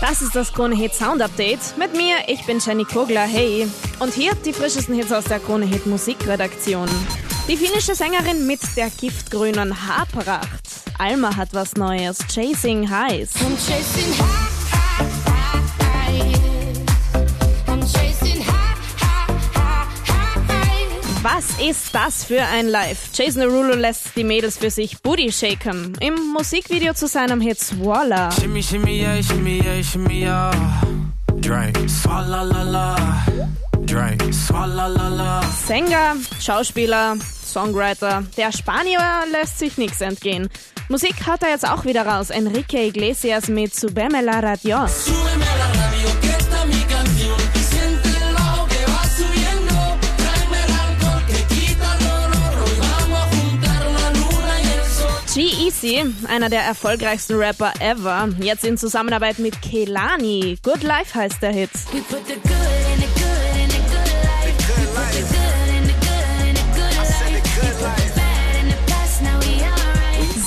Das ist das Krone Hit Sound Update. Mit mir, ich bin Jenny Kogler, hey. Und hier die frischesten Hits aus der Krone Hit Musikredaktion. Die finnische Sängerin mit der giftgrünen Haarpracht. Alma hat was Neues, Chasing Highs. I'm chasing high, Was ist das für ein Live? Jason Derulo lässt die Mädels für sich Booty shaken. Im Musikvideo zu seinem Hit Swalla. Shimmy, shimmy, yeah, shimmy, yeah, shimmy, yeah. Drink. Swalla la la. Drink. Swalla la la. Sänger, Schauspieler, Songwriter. Der Spanier lässt sich nichts entgehen. Musik hat er jetzt auch wieder raus. Enrique Iglesias mit Subeme la Radio. G-Eazy, einer der erfolgreichsten Rapper ever. Jetzt in Zusammenarbeit mit Kelani. Good Life heißt der Hit.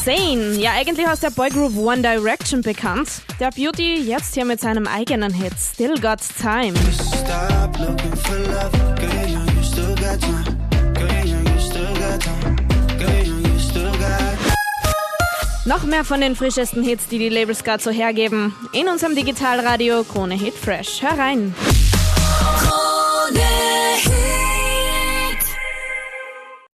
Zayn, ja eigentlich aus der Boygroup One Direction bekannt. Der Beauty jetzt hier mit seinem eigenen Hit Still Got Time. Stop looking for love. Noch mehr von den frischesten Hits, die die Labels gerade so hergeben, in unserem Digitalradio Krone Hit Fresh. Hör rein.